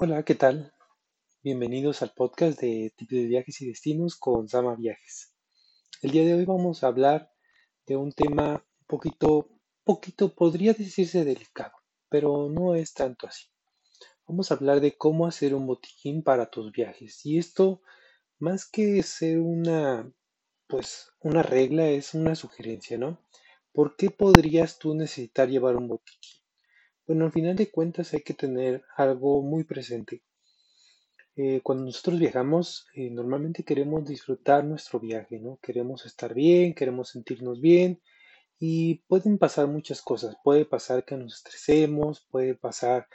Hola, ¿qué tal? Bienvenidos al podcast de Tips de Viajes y Destinos con Sama Viajes. El día de hoy vamos a hablar de un tema un poquito, poquito, podría decirse delicado, pero no es tanto así. Vamos a hablar de cómo hacer un botiquín para tus viajes. Y esto, más que ser una, pues, una regla, es una sugerencia, ¿no? ¿Por qué podrías tú necesitar llevar un botiquín? Bueno, al final de cuentas hay que tener algo muy presente. Eh, cuando nosotros viajamos, eh, normalmente queremos disfrutar nuestro viaje, ¿no? Queremos estar bien, queremos sentirnos bien y pueden pasar muchas cosas. Puede pasar que nos estresemos, puede pasar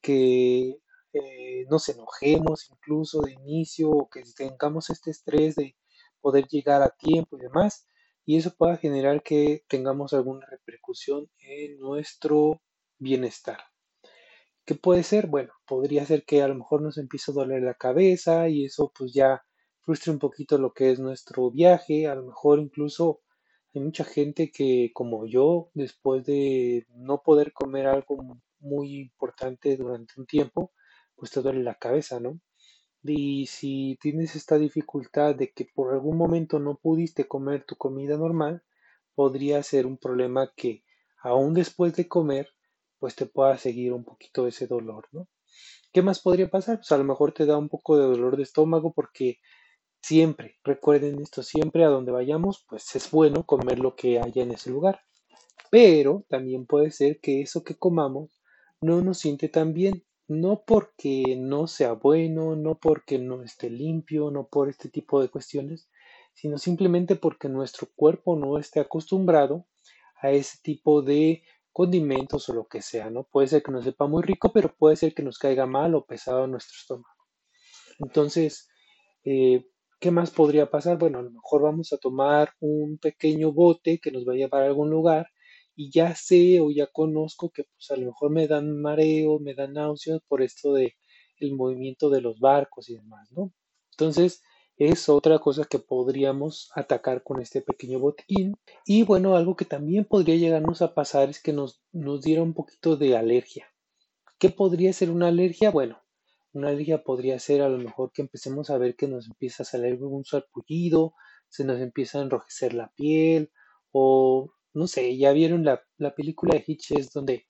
que eh, nos enojemos incluso de inicio o que tengamos este estrés de poder llegar a tiempo y demás. Y eso pueda generar que tengamos alguna repercusión en nuestro bienestar. ¿Qué puede ser? Bueno, podría ser que a lo mejor nos empiece a doler la cabeza y eso pues ya frustre un poquito lo que es nuestro viaje. A lo mejor incluso hay mucha gente que como yo, después de no poder comer algo muy importante durante un tiempo, pues te duele la cabeza, ¿no? Y si tienes esta dificultad de que por algún momento no pudiste comer tu comida normal, podría ser un problema que aún después de comer pues te pueda seguir un poquito ese dolor, ¿no? ¿Qué más podría pasar? Pues a lo mejor te da un poco de dolor de estómago porque siempre, recuerden esto, siempre a donde vayamos, pues es bueno comer lo que haya en ese lugar. Pero también puede ser que eso que comamos no nos siente tan bien, no porque no sea bueno, no porque no esté limpio, no por este tipo de cuestiones, sino simplemente porque nuestro cuerpo no esté acostumbrado a ese tipo de condimentos o lo que sea, ¿no? Puede ser que nos sepa muy rico, pero puede ser que nos caiga mal o pesado en nuestro estómago. Entonces, eh, ¿qué más podría pasar? Bueno, a lo mejor vamos a tomar un pequeño bote que nos va a llevar a algún lugar y ya sé o ya conozco que pues a lo mejor me dan mareo, me dan náuseas por esto de el movimiento de los barcos y demás, ¿no? Entonces, es otra cosa que podríamos atacar con este pequeño botiquín. Y bueno, algo que también podría llegarnos a pasar es que nos, nos diera un poquito de alergia. ¿Qué podría ser una alergia? Bueno, una alergia podría ser a lo mejor que empecemos a ver que nos empieza a salir un sarpullido, se nos empieza a enrojecer la piel o no sé, ya vieron la, película de Hitches donde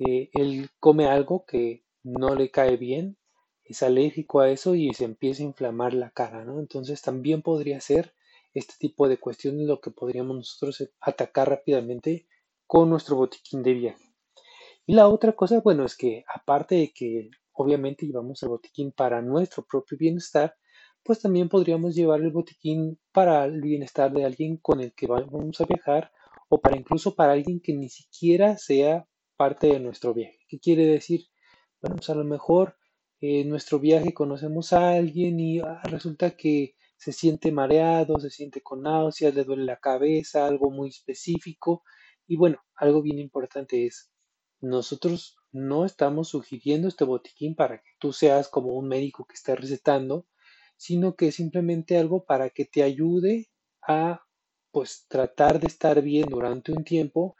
eh, él come algo que no le cae bien es alérgico a eso y se empieza a inflamar la cara, ¿no? Entonces también podría ser este tipo de cuestiones lo que podríamos nosotros atacar rápidamente con nuestro botiquín de viaje. Y la otra cosa, bueno, es que aparte de que obviamente llevamos el botiquín para nuestro propio bienestar, pues también podríamos llevar el botiquín para el bienestar de alguien con el que vamos a viajar o para incluso para alguien que ni siquiera sea parte de nuestro viaje. ¿Qué quiere decir? Bueno, pues a lo mejor en nuestro viaje conocemos a alguien y ah, resulta que se siente mareado, se siente con náuseas, le duele la cabeza, algo muy específico. Y bueno, algo bien importante es, nosotros no estamos sugiriendo este botiquín para que tú seas como un médico que está recetando, sino que es simplemente algo para que te ayude a pues tratar de estar bien durante un tiempo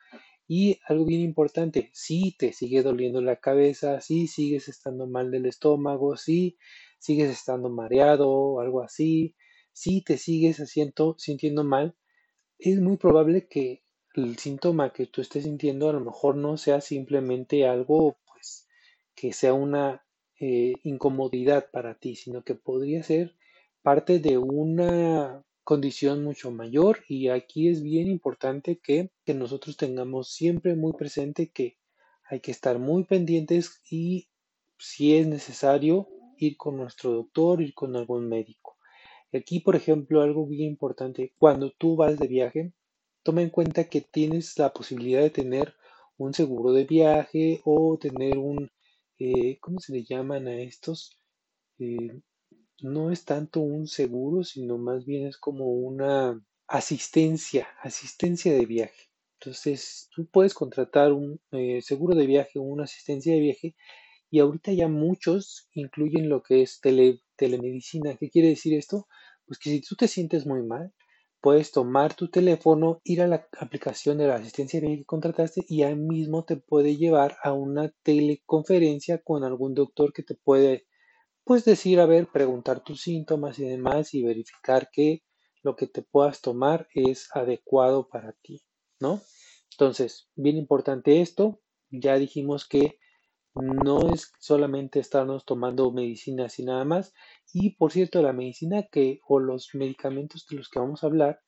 y algo bien importante, si te sigue doliendo la cabeza, si sigues estando mal del estómago, si sigues estando mareado o algo así, si te sigues haciendo, sintiendo mal, es muy probable que el síntoma que tú estés sintiendo a lo mejor no sea simplemente algo pues que sea una eh, incomodidad para ti, sino que podría ser parte de una condición mucho mayor y aquí es bien importante que, que nosotros tengamos siempre muy presente que hay que estar muy pendientes y si es necesario ir con nuestro doctor, ir con algún médico. Aquí, por ejemplo, algo bien importante, cuando tú vas de viaje, toma en cuenta que tienes la posibilidad de tener un seguro de viaje o tener un, eh, ¿cómo se le llaman a estos? Eh, no es tanto un seguro, sino más bien es como una asistencia, asistencia de viaje. Entonces, tú puedes contratar un eh, seguro de viaje o una asistencia de viaje y ahorita ya muchos incluyen lo que es tele, telemedicina. ¿Qué quiere decir esto? Pues que si tú te sientes muy mal, puedes tomar tu teléfono, ir a la aplicación de la asistencia médica que contrataste y ahí mismo te puede llevar a una teleconferencia con algún doctor que te puede, pues decir, a ver, preguntar tus síntomas y demás y verificar que lo que te puedas tomar es adecuado para ti, ¿no? Entonces, bien importante esto, ya dijimos que no es solamente estarnos tomando medicinas y nada más. Y por cierto, la medicina que o los medicamentos de los que vamos a hablar,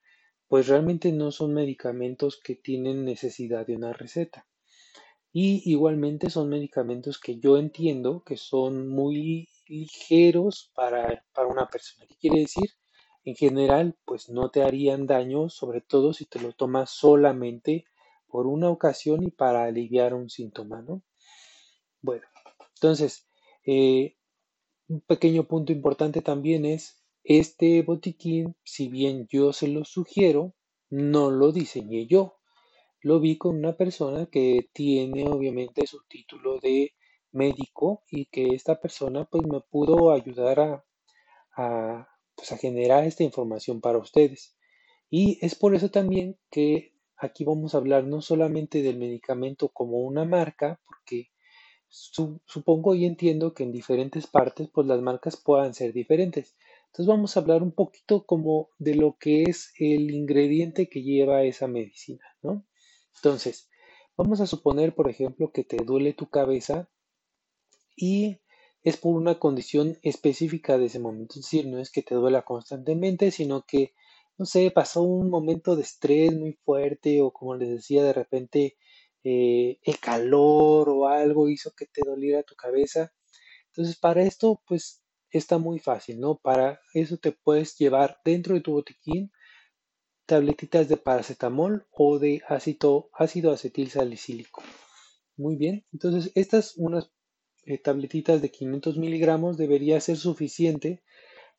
pues realmente no son medicamentos que tienen necesidad de una receta. Y igualmente son medicamentos que yo entiendo que son muy ligeros para, para una persona. ¿Qué quiere decir? En general, pues no te harían daño, sobre todo si te lo tomas solamente por una ocasión y para aliviar un síntoma, ¿no? Bueno, entonces, eh, un pequeño punto importante también es, este botiquín, si bien yo se lo sugiero, no lo diseñé yo. Lo vi con una persona que tiene obviamente su título de médico y que esta persona pues me pudo ayudar a, a, pues, a generar esta información para ustedes. Y es por eso también que aquí vamos a hablar no solamente del medicamento como una marca, porque supongo y entiendo que en diferentes partes pues las marcas puedan ser diferentes. Entonces vamos a hablar un poquito como de lo que es el ingrediente que lleva esa medicina, ¿no? Entonces, vamos a suponer, por ejemplo, que te duele tu cabeza y es por una condición específica de ese momento. Es decir, no es que te duela constantemente, sino que, no sé, pasó un momento de estrés muy fuerte o como les decía, de repente eh, el calor o algo hizo que te doliera tu cabeza. Entonces, para esto, pues está muy fácil, ¿no? Para eso te puedes llevar dentro de tu botiquín tabletitas de paracetamol o de ácido, ácido acetil salicílico. Muy bien, entonces estas unas eh, tabletitas de 500 miligramos debería ser suficiente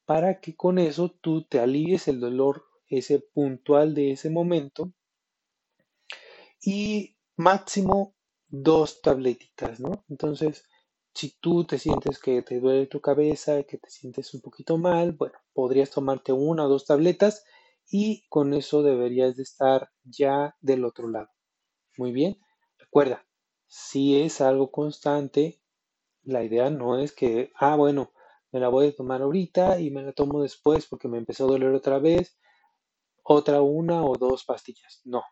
para que con eso tú te alivies el dolor ese puntual de ese momento y máximo dos tabletitas, ¿no? Entonces, si tú te sientes que te duele tu cabeza, que te sientes un poquito mal, bueno, podrías tomarte una o dos tabletas y con eso deberías de estar ya del otro lado. Muy bien, recuerda, si es algo constante, la idea no es que, ah, bueno, me la voy a tomar ahorita y me la tomo después porque me empezó a doler otra vez, otra una o dos pastillas. No,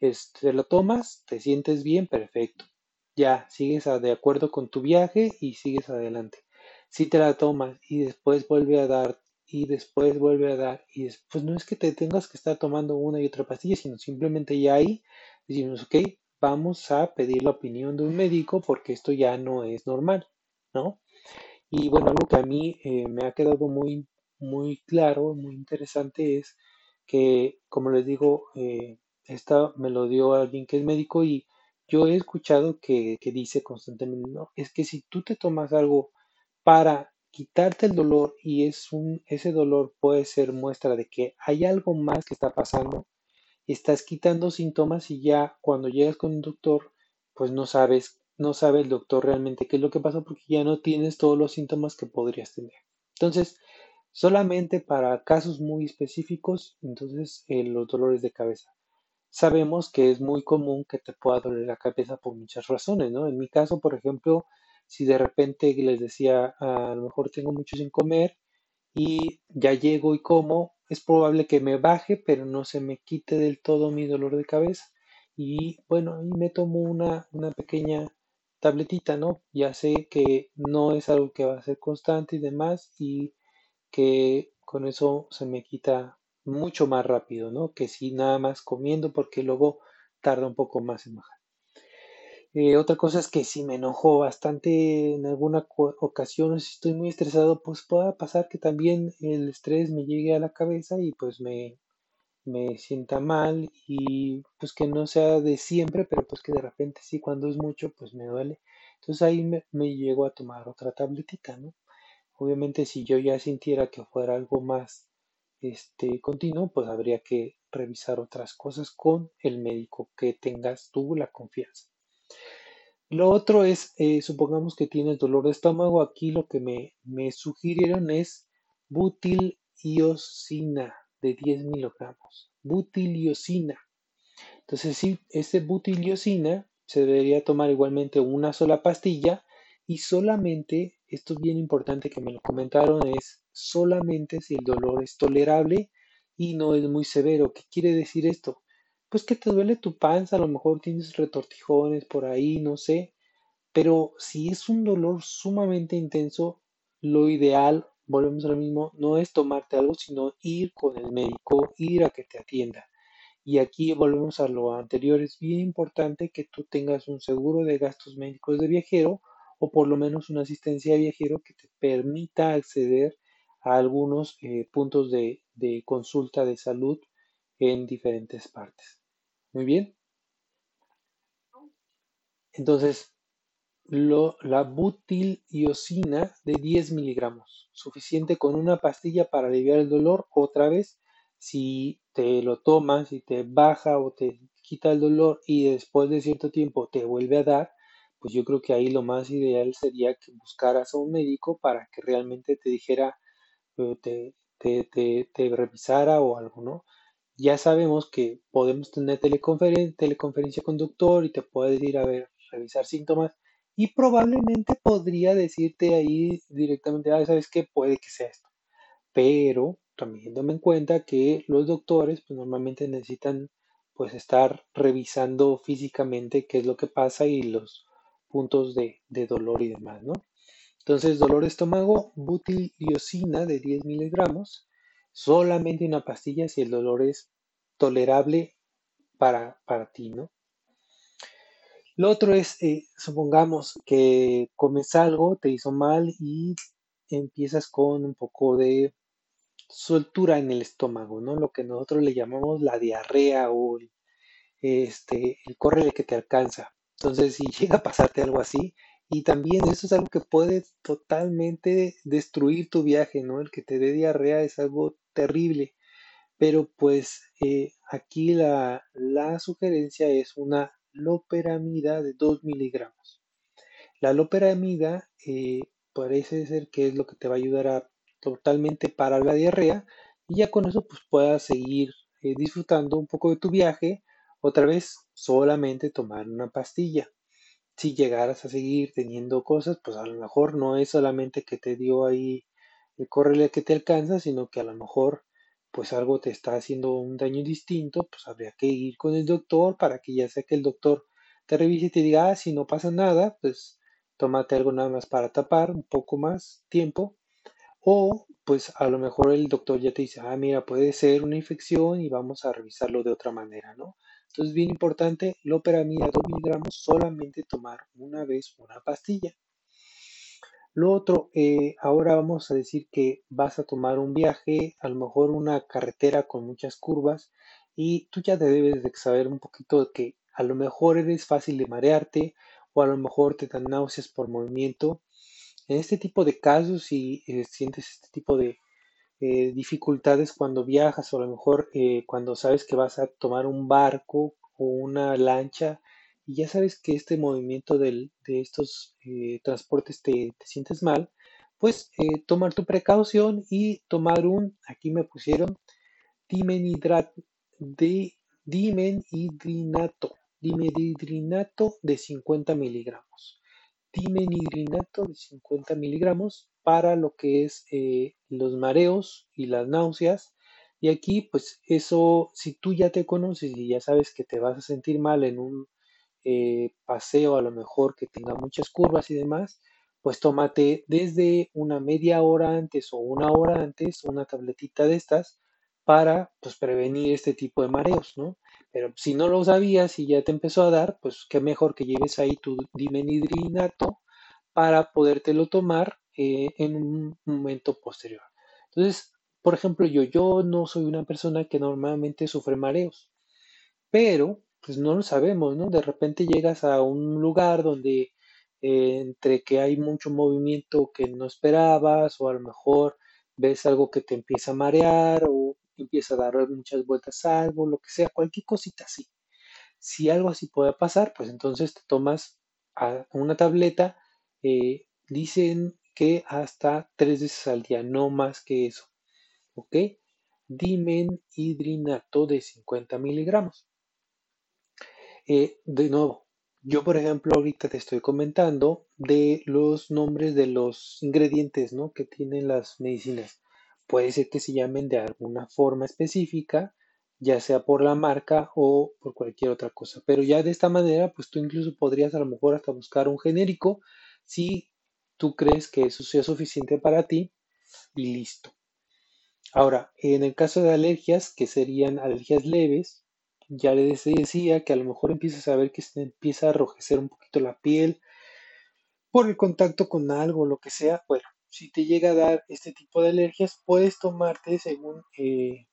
este, lo tomas, te sientes bien, perfecto. Ya, sigues de acuerdo con tu viaje y sigues adelante. Si te la tomas y después vuelve a dar y después vuelve a dar y después no es que te tengas que estar tomando una y otra pastilla, sino simplemente ya ahí decimos, ok, vamos a pedir la opinión de un médico porque esto ya no es normal, ¿no? Y bueno, algo que a mí eh, me ha quedado muy, muy claro, muy interesante es que, como les digo, eh, esta me lo dio alguien que es médico y yo he escuchado que, dice constantemente, no, es que si tú te tomas algo para quitarte el dolor y es un, ese dolor puede ser muestra de que hay algo más que está pasando, estás quitando síntomas y ya cuando llegas con un doctor, pues no sabes, no sabe el doctor realmente qué es lo que pasa porque ya no tienes todos los síntomas que podrías tener. Entonces, solamente para casos muy específicos, entonces eh, los dolores de cabeza. Sabemos que es muy común que te pueda doler la cabeza por muchas razones, ¿no? En mi caso, por ejemplo, si de repente les decía, a lo mejor tengo mucho sin comer y ya llego y como, es probable que me baje, pero no se me quite del todo mi dolor de cabeza. Y bueno, ahí me tomo una, una pequeña tabletita, ¿no? Ya sé que no es algo que va a ser constante y demás y que con eso se me quita mucho más rápido, ¿no? Que si nada más comiendo porque luego tarda un poco más en bajar. Eh, otra cosa es que si me enojo bastante en alguna ocasión o si estoy muy estresado, pues pueda pasar que también el estrés me llegue a la cabeza y pues me, me sienta mal y pues que no sea de siempre, pero pues que de repente sí, cuando es mucho, pues me duele. Entonces ahí me, me llego a tomar otra tabletita, ¿no? Obviamente si yo ya sintiera que fuera algo más este, continuo, pues habría que revisar otras cosas con el médico que tengas tú la confianza. Lo otro es, eh, supongamos que tienes dolor de estómago, aquí lo que me, me sugirieron es butil-iosina. de 10 miligramos, butiliosina. Entonces, sí, este butiliosina se debería tomar igualmente una sola pastilla y solamente, esto es bien importante que me lo comentaron, es solamente si el dolor es tolerable y no es muy severo. ¿Qué quiere decir esto? Pues que te duele tu panza, a lo mejor tienes retortijones por ahí, no sé, pero si es un dolor sumamente intenso, lo ideal, volvemos a lo mismo, no es tomarte algo, sino ir con el médico, ir a que te atienda. Y aquí volvemos a lo anterior, es bien importante que tú tengas un seguro de gastos médicos de viajero o por lo menos una asistencia de viajero que te permita acceder a algunos eh, puntos de, de consulta de salud en diferentes partes. Muy bien. Entonces, lo, la butiliosina de 10 miligramos, suficiente con una pastilla para aliviar el dolor. Otra vez, si te lo tomas y te baja o te quita el dolor y después de cierto tiempo te vuelve a dar, pues yo creo que ahí lo más ideal sería que buscaras a un médico para que realmente te dijera, eh, te, te, te, te revisara o algo, ¿no? Ya sabemos que podemos tener teleconferencia, teleconferencia con doctor y te puede ir a ver, revisar síntomas y probablemente podría decirte ahí directamente, ah, ¿sabes qué? Puede que sea esto. Pero también tome en cuenta que los doctores pues normalmente necesitan pues estar revisando físicamente qué es lo que pasa y los puntos de, de dolor y demás, ¿no? Entonces, dolor de estómago, butiliosina de 10 miligramos, solamente una pastilla si el dolor es tolerable para, para ti, ¿no? Lo otro es, eh, supongamos que comes algo, te hizo mal y empiezas con un poco de soltura en el estómago, ¿no? Lo que nosotros le llamamos la diarrea o el, este, el córrele que te alcanza. Entonces, si llega a pasarte algo así, y también eso es algo que puede totalmente destruir tu viaje, ¿no? El que te dé diarrea es algo terrible. Pero pues eh, aquí la, la sugerencia es una loperamida de 2 miligramos. La loperamida eh, parece ser que es lo que te va a ayudar a totalmente parar la diarrea y ya con eso pues puedas seguir eh, disfrutando un poco de tu viaje. Otra vez, solamente tomar una pastilla. Si llegaras a seguir teniendo cosas, pues a lo mejor no es solamente que te dio ahí el correle que te alcanza, sino que a lo mejor pues algo te está haciendo un daño distinto, pues habría que ir con el doctor para que ya sea que el doctor te revise y te diga, ah, si no pasa nada, pues tómate algo nada más para tapar un poco más tiempo. O pues a lo mejor el doctor ya te dice, ah, mira, puede ser una infección y vamos a revisarlo de otra manera, ¿no? Entonces, bien importante, loperamida 2 miligramos, solamente tomar una vez una pastilla. Lo otro, eh, ahora vamos a decir que vas a tomar un viaje, a lo mejor una carretera con muchas curvas, y tú ya debes de saber un poquito de que a lo mejor eres fácil de marearte o a lo mejor te dan náuseas por movimiento. En este tipo de casos, si eh, sientes este tipo de eh, dificultades cuando viajas o a lo mejor cuando sabes que vas a tomar un barco o una lancha y ya sabes que este movimiento del- de estos eh, transportes te, te sientes mal, pues eh, tomar tu precaución y tomar un, aquí me pusieron, dimenhidrat, de, de 50 miligramos. Dimenhidrinato de 50 miligramos para lo que es eh, los mareos y las náuseas. Y aquí, pues eso, si tú ya te conoces y ya sabes que te vas a sentir mal en un eh, paseo a lo mejor que tenga muchas curvas y demás, pues tómate desde una media hora antes o una hora antes una tabletita de estas para pues prevenir este tipo de mareos, ¿no? Pero si no lo sabías y ya te empezó a dar, pues qué mejor que lleves ahí tu dimenhidrinato para podértelo tomar eh, en un momento posterior. Entonces, por ejemplo, yo, yo no soy una persona que normalmente sufre mareos, pero pues no lo sabemos, ¿no? De repente llegas a un lugar donde eh, entre que hay mucho movimiento que no esperabas o a lo mejor ves algo que te empieza a marear o empieza a dar muchas vueltas a algo, lo que sea, cualquier cosita así. Si algo así puede pasar, pues entonces te tomas una tableta, eh, dicen que hasta tres veces al día, no más que eso, ¿ok? dimenhidrinato de 50 miligramos. Eh, de nuevo, yo por ejemplo ahorita te estoy comentando de los nombres de los ingredientes ¿no? que tienen las medicinas. Puede ser que se llamen de alguna forma específica, ya sea por la marca o por cualquier otra cosa. Pero ya de esta manera, pues tú incluso podrías a lo mejor hasta buscar un genérico si tú crees que eso sea suficiente para ti y listo. Ahora, en el caso de alergias, que serían alergias leves, ya les decía que a lo mejor empiezas a ver que se empieza a arrojecer un poquito la piel por el contacto con algo, lo que sea. Bueno, si te llega a dar este tipo de alergias, puedes tomarte, según eh,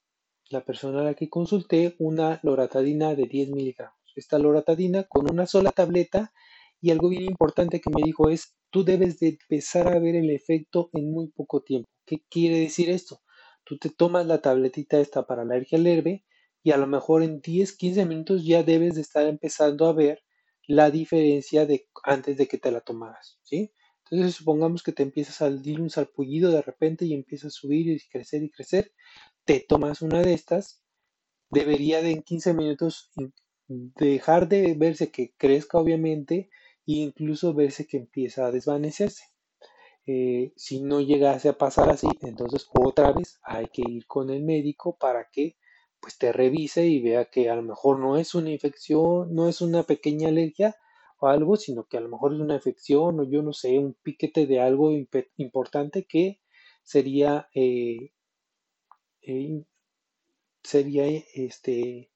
la persona a la que consulté, una loratadina de 10 miligramos. Esta loratadina con una sola tableta y algo bien importante que me dijo es, tú debes de empezar a ver el efecto en muy poco tiempo. ¿Qué quiere decir esto? Tú te tomas la tabletita esta para la alergia leve y a lo mejor en 10, 15 minutos ya debes de estar empezando a ver la diferencia de antes de que te la tomaras, ¿sí? Entonces supongamos que te empiezas a salir un salpullido de repente y empieza a subir y crecer y crecer, te tomas una de estas, debería de en 15 minutos dejar de verse que crezca obviamente incluso verse que empieza a desvanecerse. Eh, si no llegase a pasar así, entonces otra vez hay que ir con el médico para que pues te revise y vea que a lo mejor no es una infección, no es una pequeña alergia o algo, sino que a lo mejor es una infección o yo no sé, un piquete de algo importante que sería eh, eh, sería este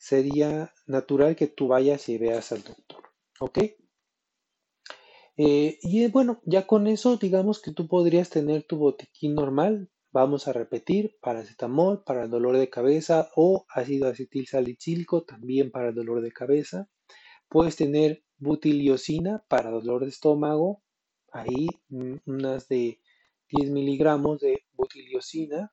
sería natural que tú vayas y veas al doctor, ¿ok? Eh, y bueno, ya con eso, digamos que tú podrías tener tu botiquín normal. Vamos a repetir, paracetamol para el dolor de cabeza o ácido acetil salicílico también para el dolor de cabeza. Puedes tener butiliocina para dolor de estómago, ahí unas de 10 miligramos de butiliocina.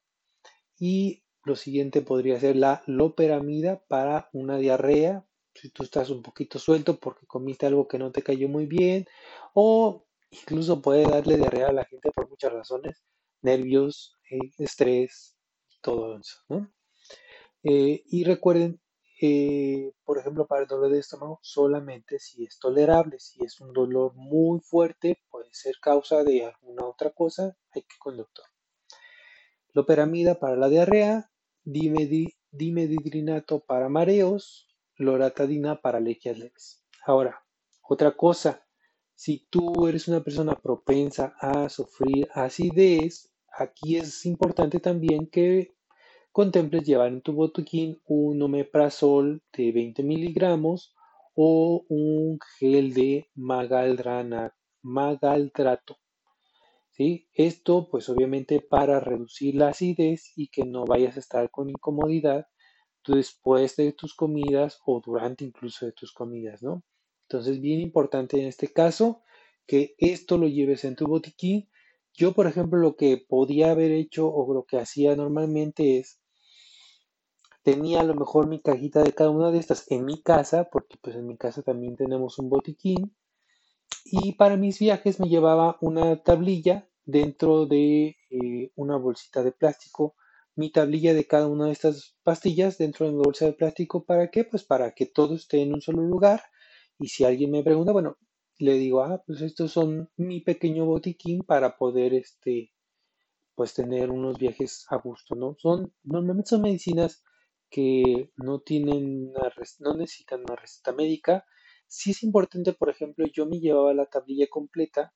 Y lo siguiente podría ser la loperamida para una diarrea, si tú estás un poquito suelto porque comiste algo que no te cayó muy bien, o incluso puede darle diarrea a la gente por muchas razones, nervios, eh, estrés, todo eso, eh, y recuerden, eh, por ejemplo, para el dolor de estómago, solamente si es tolerable, si es un dolor muy fuerte, puede ser causa de alguna otra cosa, hay que ir. Loperamida para la diarrea, dimedidrinato para mareos, loratadina para alergias leves. Ahora, otra cosa, si tú eres una persona propensa a sufrir acidez, aquí es importante también que contemples llevar en tu botiquín un omeprazol de 20 miligramos o un gel de magaldrana, magaldrato esto pues obviamente para reducir la acidez y que no vayas a estar con incomodidad después de tus comidas o durante incluso de tus comidas, ¿no? Entonces, bien importante en este caso que esto lo lleves en tu botiquín. Yo, por ejemplo, lo que podía haber hecho o lo que hacía normalmente es tenía a lo mejor mi cajita de cada una de estas en mi casa, porque pues en mi casa también tenemos un botiquín y para mis viajes me llevaba una tablilla dentro de eh, una bolsita de plástico, mi tablilla de cada una de estas pastillas dentro de mi bolsa de plástico. ¿Para qué? Pues para que todo esté en un solo lugar. Y si alguien me pregunta, bueno, le digo, ah, pues estos son mi pequeño botiquín para poder, este, pues tener unos viajes a gusto, ¿no? Son, normalmente son medicinas que no tienen, no necesitan una receta médica, Sí es importante, por ejemplo, yo me llevaba la tablilla completa.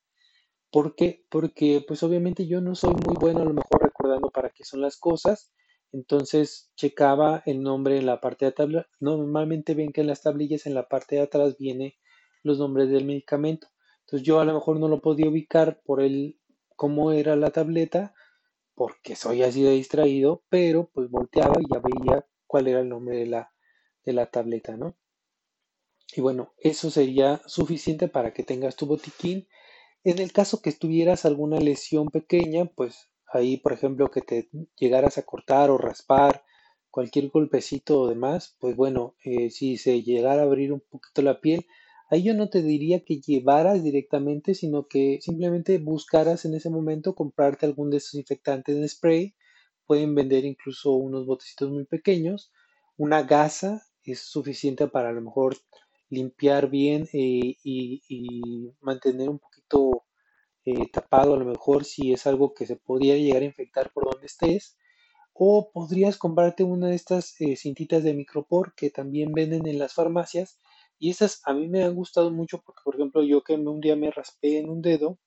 ¿Por qué? Porque pues obviamente yo no soy muy bueno a lo mejor recordando para qué son las cosas. Entonces checaba el nombre en la parte de tabla. Normalmente ven que en las tablillas en la parte de atrás viene los nombres del medicamento. Entonces yo a lo mejor no lo podía ubicar por el cómo era la tableta, porque soy así de distraído, pero pues volteaba y ya veía cuál era el nombre de la, de la tableta, ¿no? Y bueno, eso sería suficiente para que tengas tu botiquín. En el caso que tuvieras alguna lesión pequeña, pues ahí, por ejemplo, que te llegaras a cortar o raspar, cualquier golpecito o demás, pues bueno, eh, si se llegara a abrir un poquito la piel, ahí yo no te diría que llevaras directamente, sino que simplemente buscaras en ese momento comprarte algún desinfectante en spray pueden vender incluso unos botecitos muy pequeños. Una gasa es suficiente para a lo mejor limpiar bien eh, y, y mantener un poquito eh, tapado a lo mejor si es algo que se podría llegar a infectar por donde estés. O podrías comprarte una de estas eh, cintitas de micropor que también venden en las farmacias. Y esas a mí me han gustado mucho porque, por ejemplo, yo que un día me raspé en un dedo,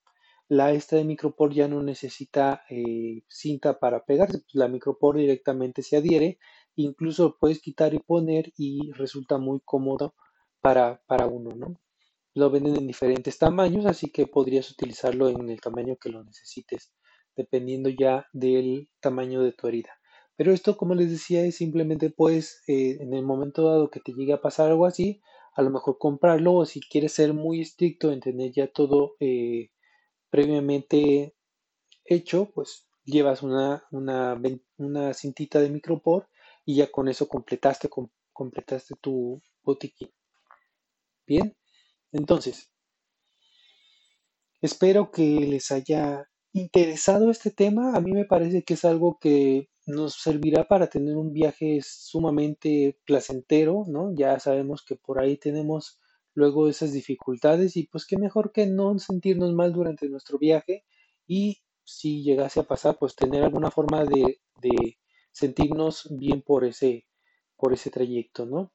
la esta de micropor ya no necesita eh, cinta para pegarse, pues la micropor directamente se adhiere, incluso puedes quitar y poner y resulta muy cómodo para, para uno, ¿no? Lo venden en diferentes tamaños, así que podrías utilizarlo en el tamaño que lo necesites, dependiendo ya del tamaño de tu herida. Pero esto, como les decía, es simplemente pues en el momento dado que te llegue a pasar algo así, a lo mejor comprarlo o si quieres ser muy estricto en tener ya todo eh, previamente hecho, pues llevas una, una, una, cintita de micropor y ya con eso completaste, completaste tu botiquín. Bien, entonces, espero que les haya interesado este tema. A mí me parece que es algo que nos servirá para tener un viaje sumamente placentero, ¿no? Ya sabemos que por ahí tenemos luego esas dificultades y pues qué mejor que no sentirnos mal durante nuestro viaje y si llegase a pasar, pues tener alguna forma de, de sentirnos bien por ese, por ese trayecto, ¿no?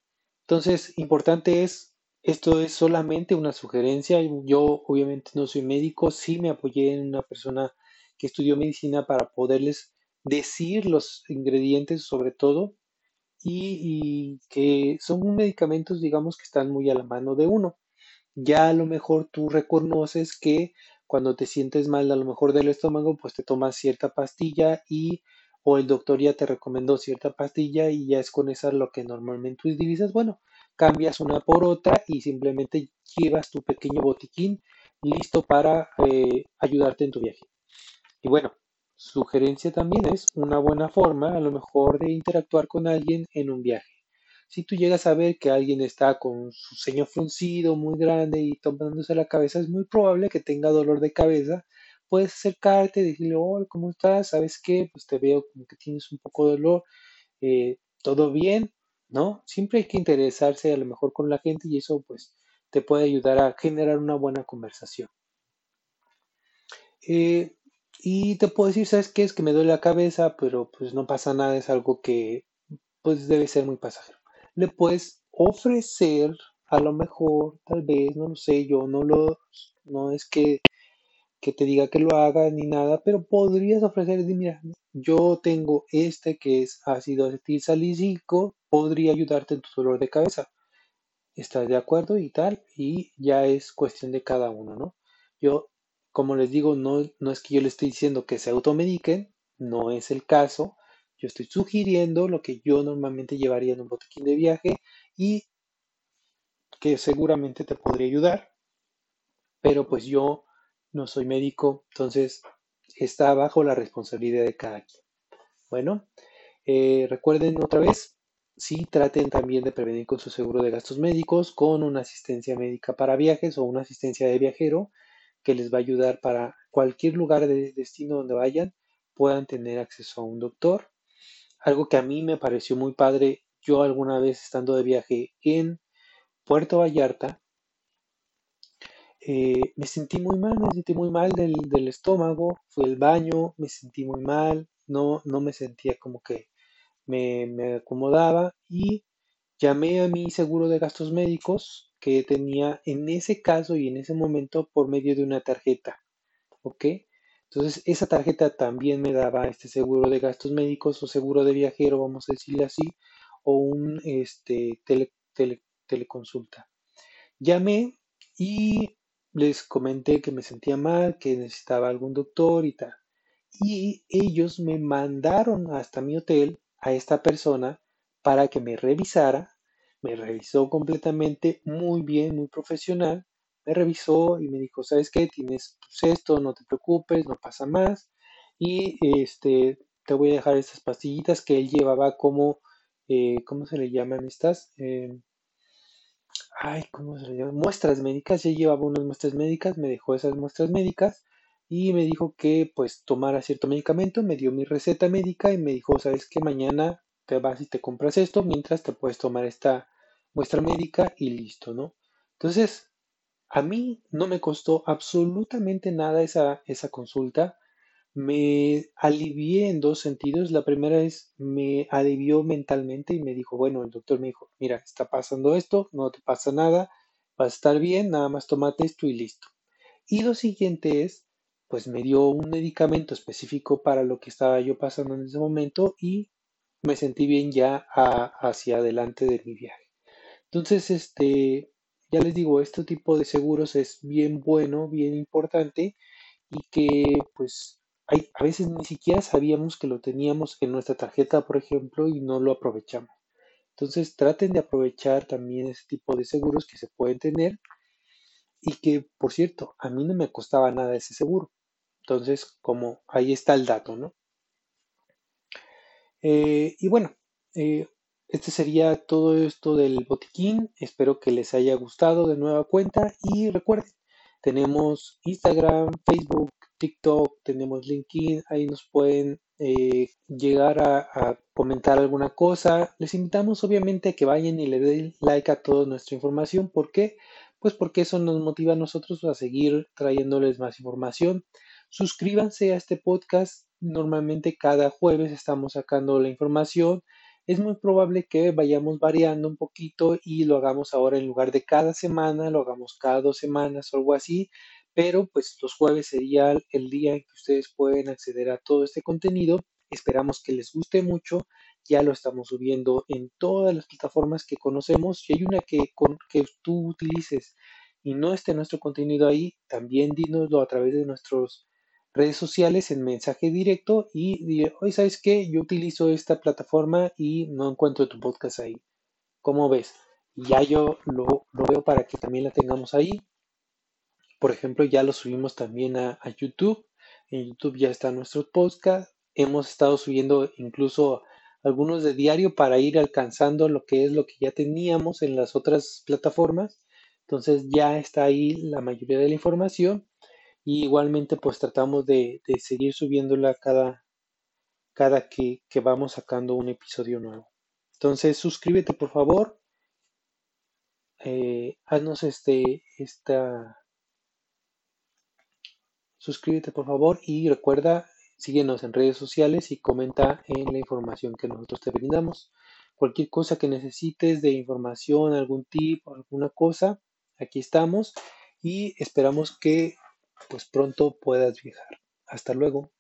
Entonces, importante es esto es solamente una sugerencia. Yo obviamente no soy médico, sí me apoyé en una persona que estudió medicina para poderles decir los ingredientes sobre todo y, que son medicamentos digamos que están muy a la mano de uno. Ya a lo mejor tú reconoces que cuando te sientes mal a lo mejor del estómago pues te tomas cierta pastilla y o el doctor ya te recomendó cierta pastilla y ya es con esa lo que normalmente utilizas. Bueno, cambias una por otra y simplemente llevas tu pequeño botiquín listo para eh, ayudarte en tu viaje. Y bueno, sugerencia también es una buena forma a lo mejor de interactuar con alguien en un viaje. Si tú llegas a ver que alguien está con su ceño fruncido muy grande y tomándose la cabeza, es muy probable que tenga dolor de cabeza. Puedes acercarte, decirle, hola, ¿cómo estás? ¿Sabes qué? Pues te veo como que tienes un poco de dolor. Eh, ¿Todo bien? ¿No? Siempre hay que interesarse a lo mejor con la gente y eso pues te puede ayudar a generar una buena conversación. Eh, y te puedo decir, ¿sabes qué? Es que me duele la cabeza, pero pues no pasa nada, es algo que pues debe ser muy pasajero. Le puedes ofrecer, a lo mejor, tal vez, no lo sé, yo no lo, no es que que te diga que lo haga ni nada, pero podrías ofrecerle, mira, yo tengo este que es ácido acetilsalicílico, podría ayudarte en tu dolor de cabeza. ¿Estás de acuerdo? Y tal, y ya es cuestión de cada uno, ¿no? Yo, como les digo, no, no es que yo le estoy diciendo que se automediquen, no es el caso. Yo estoy sugiriendo lo que yo normalmente llevaría en un botiquín de viaje y que seguramente te podría ayudar, pero pues yo no soy médico, entonces está bajo la responsabilidad de cada quien. Bueno, eh, recuerden otra vez, sí traten también de prevenir con su seguro de gastos médicos, con una asistencia médica para viajes o una asistencia de viajero que les va a ayudar para cualquier lugar de destino donde vayan, puedan tener acceso a un doctor. Algo que a mí me pareció muy padre, yo alguna vez estando de viaje en Puerto Vallarta, eh, me sentí muy mal, me sentí muy mal del, estómago, fui al baño, me sentí muy mal, no, no me sentía como que me, me acomodaba y llamé a mi seguro de gastos médicos que tenía en ese caso y en ese momento por medio de una tarjeta, ¿ok? Entonces esa tarjeta también me daba este seguro de gastos médicos o seguro de viajero, vamos a decirle así, o un este, tele, teleconsulta. Llamé y les comenté que me sentía mal, que necesitaba algún doctor y tal. Y ellos me mandaron hasta mi hotel a esta persona para que me revisara. Me revisó completamente muy bien, muy profesional. Me revisó y me dijo, ¿sabes qué? Tienes pues, esto, no te preocupes, no pasa más. Y este, te voy a dejar estas pastillitas que él llevaba como, eh, ¿cómo se le llaman estas? Eh, ay, ¿cómo se llama? Muestras médicas, ya llevaba unas muestras médicas, me dejó esas muestras médicas y me dijo que pues tomara cierto medicamento, me dio mi receta médica y me dijo, sabes que mañana te vas y te compras esto, mientras te puedes tomar esta muestra médica y listo, ¿no? Entonces, a mí no me costó absolutamente nada esa, esa consulta. Me alivié en dos sentidos. La primera es, me alivió mentalmente y me dijo, bueno, el doctor me dijo, mira, está pasando esto, no te pasa nada, va a estar bien, nada más tomate esto y listo. Y lo siguiente es, pues me dio un medicamento específico para lo que estaba yo pasando en ese momento y me sentí bien ya hacia adelante de mi viaje. Entonces, este, ya les digo, este tipo de seguros es bien bueno, bien importante y que pues a veces ni siquiera sabíamos que lo teníamos en nuestra tarjeta, por ejemplo, y no lo aprovechamos. Entonces traten de aprovechar también ese tipo de seguros que se pueden tener y que, por cierto, a mí no me costaba nada ese seguro. Entonces, como ahí está el dato, ¿no? Eh, y bueno, eh, este sería todo esto del botiquín. Espero que les haya gustado de nueva cuenta y recuerden, tenemos Instagram, Facebook, TikTok, tenemos LinkedIn, ahí nos pueden eh, llegar a, comentar alguna cosa. Les invitamos obviamente a que vayan y le den like a toda nuestra información. ¿Por qué? Pues porque eso nos motiva a nosotros a seguir trayéndoles más información. Suscríbanse a este podcast. Normalmente cada jueves estamos sacando la información es muy probable que vayamos variando un poquito y lo hagamos ahora en lugar de cada semana, lo hagamos cada dos semanas o algo así, pero pues los jueves sería el día en que ustedes pueden acceder a todo este contenido. Esperamos que les guste mucho. Ya lo estamos subiendo en todas las plataformas que conocemos. Si hay una que, que tú utilices y no esté nuestro contenido ahí, también dínoslo a través de nuestros redes sociales en mensaje directo y diré, oye, ¿sabes qué? Yo utilizo esta plataforma y no encuentro tu podcast ahí. ¿Cómo ves? Ya yo lo, veo para que también la tengamos ahí. Por ejemplo, ya lo subimos también a, YouTube. En YouTube ya está nuestro podcast. Hemos estado subiendo incluso algunos de diario para ir alcanzando lo que es lo que ya teníamos en las otras plataformas. Entonces ya está ahí la mayoría de la información y igualmente pues tratamos de, seguir subiéndola cada, cada que, vamos sacando un episodio nuevo. Entonces suscríbete por favor. Eh, haznos este esta suscríbete por favor y recuerda síguenos en redes sociales y comenta en la información que nosotros te brindamos cualquier cosa que necesites de información algún tip alguna cosa aquí estamos y esperamos que pues pronto puedas viajar. Hasta luego.